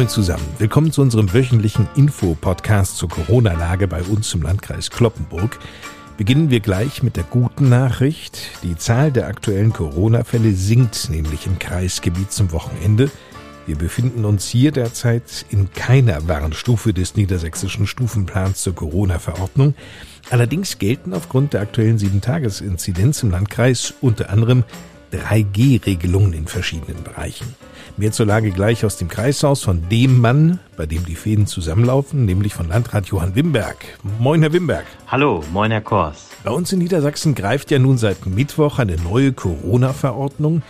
Moin zusammen. Willkommen zu unserem wöchentlichen Info-Podcast zur Corona-Lage bei uns im Landkreis Kloppenburg. Beginnen wir gleich mit der guten Nachricht. Die Zahl der aktuellen Corona-Fälle sinkt nämlich im Kreisgebiet zum Wochenende. Wir befinden uns hier derzeit in keiner Warnstufe des niedersächsischen Stufenplans zur Corona-Verordnung. Allerdings gelten aufgrund der aktuellen 7-Tages-Inzidenz im Landkreis unter anderem 3G-Regelungen in verschiedenen Bereichen. Mehr zur Lage gleich aus dem Kreishaus von dem Mann, bei dem die Fäden zusammenlaufen, nämlich von Landrat Johann Wimberg. Moin, Herr Wimberg. Hallo, moin, Herr Kors. Bei uns in Niedersachsen greift ja nun seit Mittwoch eine neue Corona-Verordnung.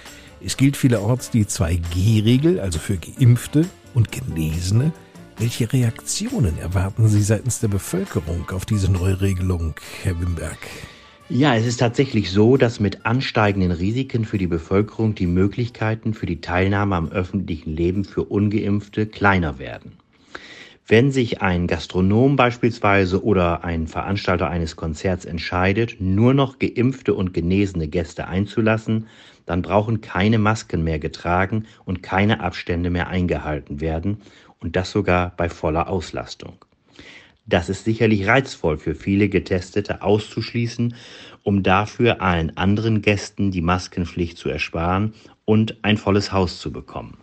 Es gilt vielerorts die 2G-Regel, also für Geimpfte und Genesene. Welche Reaktionen erwarten Sie seitens der Bevölkerung auf diese neue Regelung, Herr Wimberg? Ja, es ist tatsächlich so, dass mit ansteigenden Risiken für die Bevölkerung die Möglichkeiten für die Teilnahme am öffentlichen Leben für ungeimpfte kleiner werden. Wenn sich ein Gastronom beispielsweise oder ein Veranstalter eines Konzerts entscheidet, nur noch geimpfte und genesene Gäste einzulassen, dann brauchen keine Masken mehr getragen und keine Abstände mehr eingehalten werden und das sogar bei voller Auslastung. Das ist sicherlich reizvoll für viele Getestete auszuschließen, um dafür allen anderen Gästen die Maskenpflicht zu ersparen und ein volles Haus zu bekommen.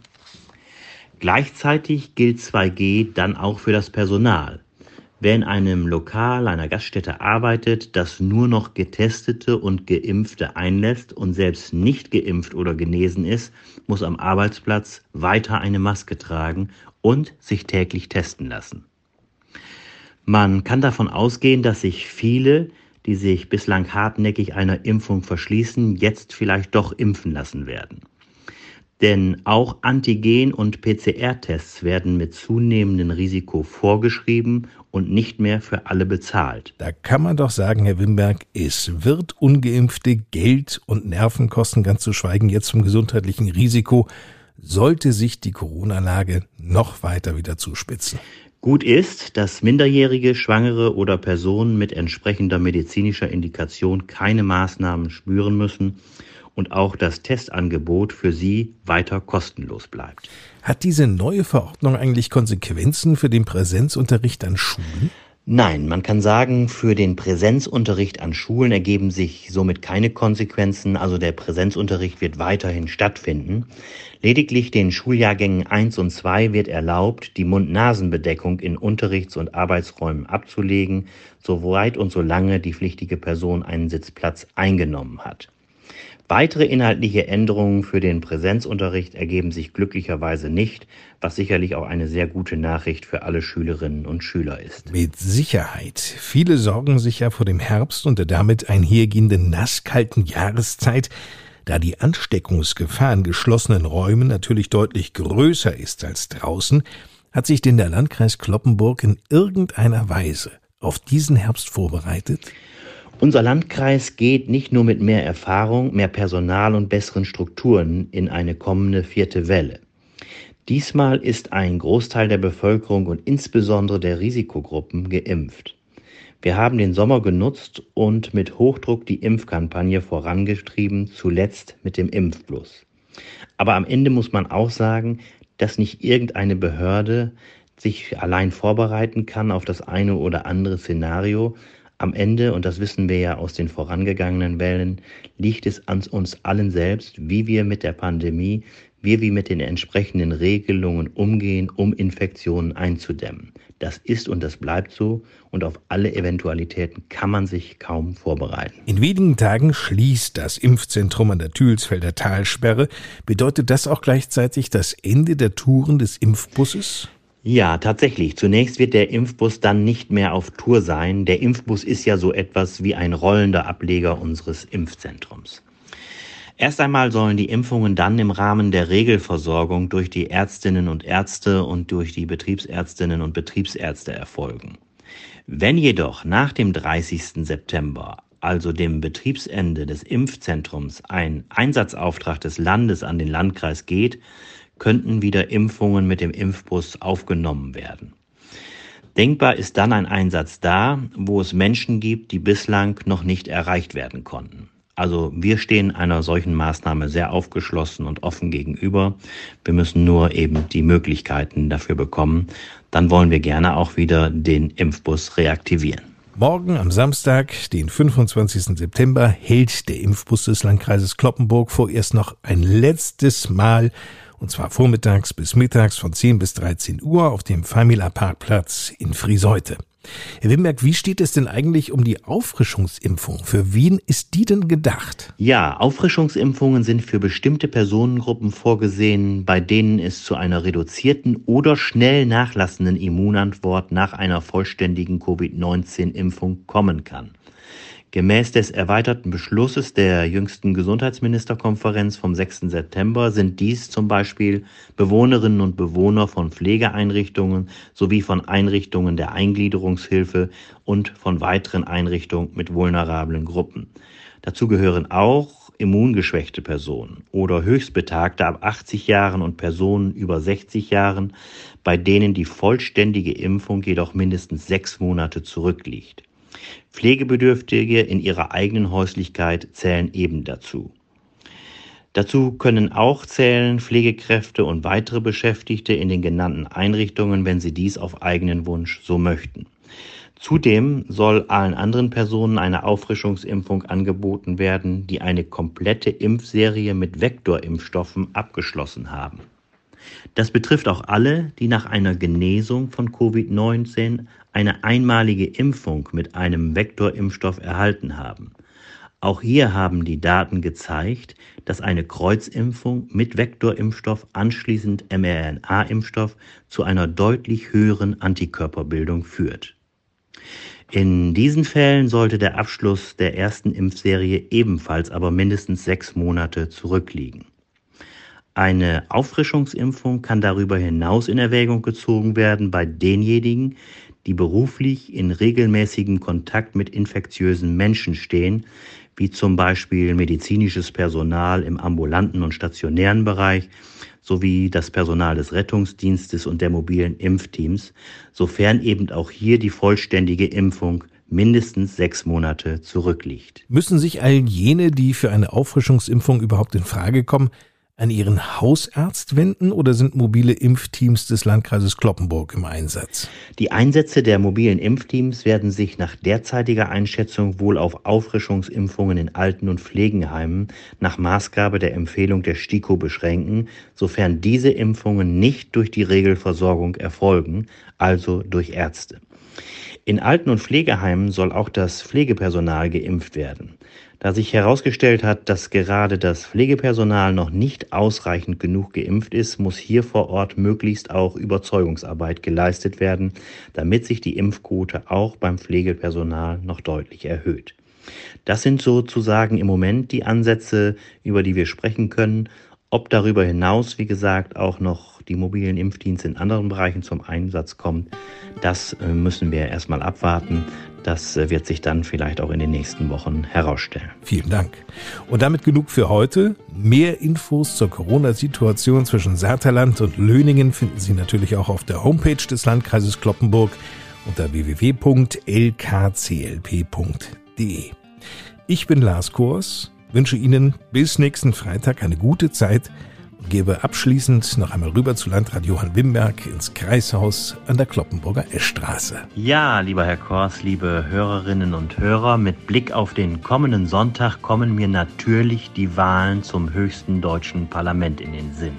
Gleichzeitig gilt 2G dann auch für das Personal. Wer in einem Lokal, einer Gaststätte arbeitet, das nur noch Getestete und Geimpfte einlässt und selbst nicht geimpft oder genesen ist, muss am Arbeitsplatz weiter eine Maske tragen und sich täglich testen lassen. Man kann davon ausgehen, dass sich viele, die sich bislang hartnäckig einer Impfung verschließen, jetzt vielleicht doch impfen lassen werden. Denn auch Antigen- und PCR-Tests werden mit zunehmendem Risiko vorgeschrieben und nicht mehr für alle bezahlt. Da kann man doch sagen, Herr Wimberg, es wird ungeimpfte Geld und Nerven kosten, ganz zu schweigen jetzt vom gesundheitlichen Risiko, sollte sich die Corona-Lage noch weiter wieder zuspitzen. Gut ist, dass Minderjährige, Schwangere oder Personen mit entsprechender medizinischer Indikation keine Maßnahmen spüren müssen und auch das Testangebot für sie weiter kostenlos bleibt. Hat diese neue Verordnung eigentlich Konsequenzen für den Präsenzunterricht an Schulen? Nein, man kann sagen, für den Präsenzunterricht an Schulen ergeben sich somit keine Konsequenzen, also der Präsenzunterricht wird weiterhin stattfinden. Lediglich den Schuljahrgängen 1 und 2 wird erlaubt, die Mund-Nasen-Bedeckung in Unterrichts- und Arbeitsräumen abzulegen, soweit und solange die pflichtige Person einen Sitzplatz eingenommen hat. Weitere inhaltliche Änderungen für den Präsenzunterricht ergeben sich glücklicherweise nicht, was sicherlich auch eine sehr gute Nachricht für alle Schülerinnen und Schüler ist. Mit Sicherheit. Viele sorgen sich ja vor dem Herbst und der damit einhergehenden nasskalten Jahreszeit, da die Ansteckungsgefahr in geschlossenen Räumen natürlich deutlich größer ist als draußen, hat sich denn der Landkreis Kloppenburg in irgendeiner Weise auf diesen Herbst vorbereitet? Unser Landkreis geht nicht nur mit mehr Erfahrung, mehr Personal und besseren Strukturen in eine kommende vierte Welle. Diesmal ist ein Großteil der Bevölkerung und insbesondere der Risikogruppen geimpft. Wir haben den Sommer genutzt und mit Hochdruck die Impfkampagne vorangetrieben, zuletzt mit dem Impfplus. Aber am Ende muss man auch sagen, dass nicht irgendeine Behörde sich allein vorbereiten kann auf das eine oder andere Szenario, am Ende, und das wissen wir ja aus den vorangegangenen Wellen, liegt es an uns allen selbst, wie wir mit der Pandemie, wie wir mit den entsprechenden Regelungen umgehen, um Infektionen einzudämmen. Das ist und das bleibt so und auf alle Eventualitäten kann man sich kaum vorbereiten. In wenigen Tagen schließt das Impfzentrum an der Thülsfelder Talsperre. Bedeutet das auch gleichzeitig das Ende der Touren des Impfbusses? Ja, tatsächlich. Zunächst wird der Impfbus dann nicht mehr auf Tour sein. Der Impfbus ist ja so etwas wie ein rollender Ableger unseres Impfzentrums. Erst einmal sollen die Impfungen dann im Rahmen der Regelversorgung durch die Ärztinnen und Ärzte und durch die Betriebsärztinnen und Betriebsärzte erfolgen. Wenn jedoch nach dem 30. September, also dem Betriebsende des Impfzentrums, ein Einsatzauftrag des Landes an den Landkreis geht, könnten wieder Impfungen mit dem Impfbus aufgenommen werden. Denkbar ist dann ein Einsatz da, wo es Menschen gibt, die bislang noch nicht erreicht werden konnten. Also wir stehen einer solchen Maßnahme sehr aufgeschlossen und offen gegenüber. Wir müssen nur eben die Möglichkeiten dafür bekommen. Dann wollen wir gerne auch wieder den Impfbus reaktivieren. Morgen am Samstag, den 25. September, hält der Impfbus des Landkreises Kloppenburg vorerst noch ein letztes Mal und zwar vormittags bis mittags von 10 bis 13 Uhr auf dem Famila Parkplatz in Frieseute. Herr Wimberg, wie steht es denn eigentlich um die Auffrischungsimpfung? Für wen ist die denn gedacht? Ja, Auffrischungsimpfungen sind für bestimmte Personengruppen vorgesehen, bei denen es zu einer reduzierten oder schnell nachlassenden Immunantwort nach einer vollständigen Covid-19-Impfung kommen kann. Gemäß des erweiterten Beschlusses der jüngsten Gesundheitsministerkonferenz vom 6. September sind dies zum Beispiel Bewohnerinnen und Bewohner von Pflegeeinrichtungen sowie von Einrichtungen der Eingliederungshilfe und von weiteren Einrichtungen mit vulnerablen Gruppen. Dazu gehören auch immungeschwächte Personen oder Höchstbetagte ab 80 Jahren und Personen über 60 Jahren, bei denen die vollständige Impfung jedoch mindestens sechs Monate zurückliegt. Pflegebedürftige in ihrer eigenen Häuslichkeit zählen eben dazu. Dazu können auch zählen Pflegekräfte und weitere Beschäftigte in den genannten Einrichtungen, wenn sie dies auf eigenen Wunsch so möchten. Zudem soll allen anderen Personen eine Auffrischungsimpfung angeboten werden, die eine komplette Impfserie mit Vektorimpfstoffen abgeschlossen haben. Das betrifft auch alle, die nach einer Genesung von Covid-19 eine einmalige Impfung mit einem Vektorimpfstoff erhalten haben. Auch hier haben die Daten gezeigt, dass eine Kreuzimpfung mit Vektorimpfstoff anschließend mRNA-Impfstoff zu einer deutlich höheren Antikörperbildung führt. In diesen Fällen sollte der Abschluss der ersten Impfserie ebenfalls aber mindestens sechs Monate zurückliegen. Eine Auffrischungsimpfung kann darüber hinaus in Erwägung gezogen werden bei denjenigen, die beruflich in regelmäßigem Kontakt mit infektiösen Menschen stehen, wie zum Beispiel medizinisches Personal im ambulanten und stationären Bereich sowie das Personal des Rettungsdienstes und der mobilen Impfteams, sofern eben auch hier die vollständige Impfung mindestens sechs Monate zurückliegt. Müssen sich all jene, die für eine Auffrischungsimpfung überhaupt in Frage kommen, an Ihren Hausarzt wenden oder sind mobile Impfteams des Landkreises Kloppenburg im Einsatz? Die Einsätze der mobilen Impfteams werden sich nach derzeitiger Einschätzung wohl auf Auffrischungsimpfungen in Alten- und Pflegenheimen nach Maßgabe der Empfehlung der STIKO beschränken, sofern diese Impfungen nicht durch die Regelversorgung erfolgen, also durch Ärzte. In Alten- und Pflegeheimen soll auch das Pflegepersonal geimpft werden. Da sich herausgestellt hat, dass gerade das Pflegepersonal noch nicht ausreichend genug geimpft ist, muss hier vor Ort möglichst auch Überzeugungsarbeit geleistet werden, damit sich die Impfquote auch beim Pflegepersonal noch deutlich erhöht. Das sind sozusagen im Moment die Ansätze, über die wir sprechen können. Ob darüber hinaus, wie gesagt, auch noch die mobilen Impfdienste in anderen Bereichen zum Einsatz kommt, das äh, müssen wir erstmal abwarten. Das äh, wird sich dann vielleicht auch in den nächsten Wochen herausstellen. Vielen Dank. Und damit genug für heute. Mehr Infos zur Corona-Situation zwischen Saterland und Löningen finden Sie natürlich auch auf der Homepage des Landkreises Kloppenburg unter www.lkclp.de. Ich bin Lars Kors wünsche Ihnen bis nächsten Freitag eine gute Zeit und gebe abschließend noch einmal rüber zu Landrat Johann Wimberg ins Kreishaus an der Kloppenburger Eschstraße. Ja, lieber Herr Kors, liebe Hörerinnen und Hörer, mit Blick auf den kommenden Sonntag kommen mir natürlich die Wahlen zum höchsten deutschen Parlament in den Sinn.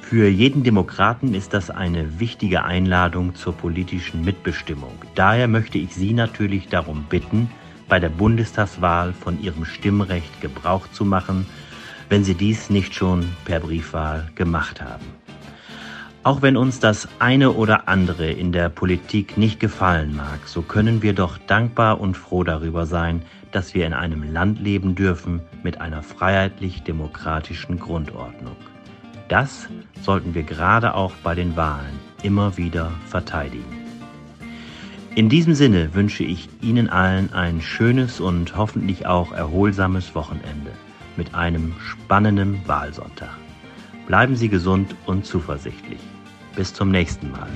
Für jeden Demokraten ist das eine wichtige Einladung zur politischen Mitbestimmung. Daher möchte ich Sie natürlich darum bitten, bei der Bundestagswahl von ihrem Stimmrecht Gebrauch zu machen, wenn sie dies nicht schon per Briefwahl gemacht haben. Auch wenn uns das eine oder andere in der Politik nicht gefallen mag, so können wir doch dankbar und froh darüber sein, dass wir in einem Land leben dürfen mit einer freiheitlich-demokratischen Grundordnung. Das sollten wir gerade auch bei den Wahlen immer wieder verteidigen. In diesem Sinne wünsche ich Ihnen allen ein schönes und hoffentlich auch erholsames Wochenende mit einem spannenden Wahlsonntag. Bleiben Sie gesund und zuversichtlich. Bis zum nächsten Mal.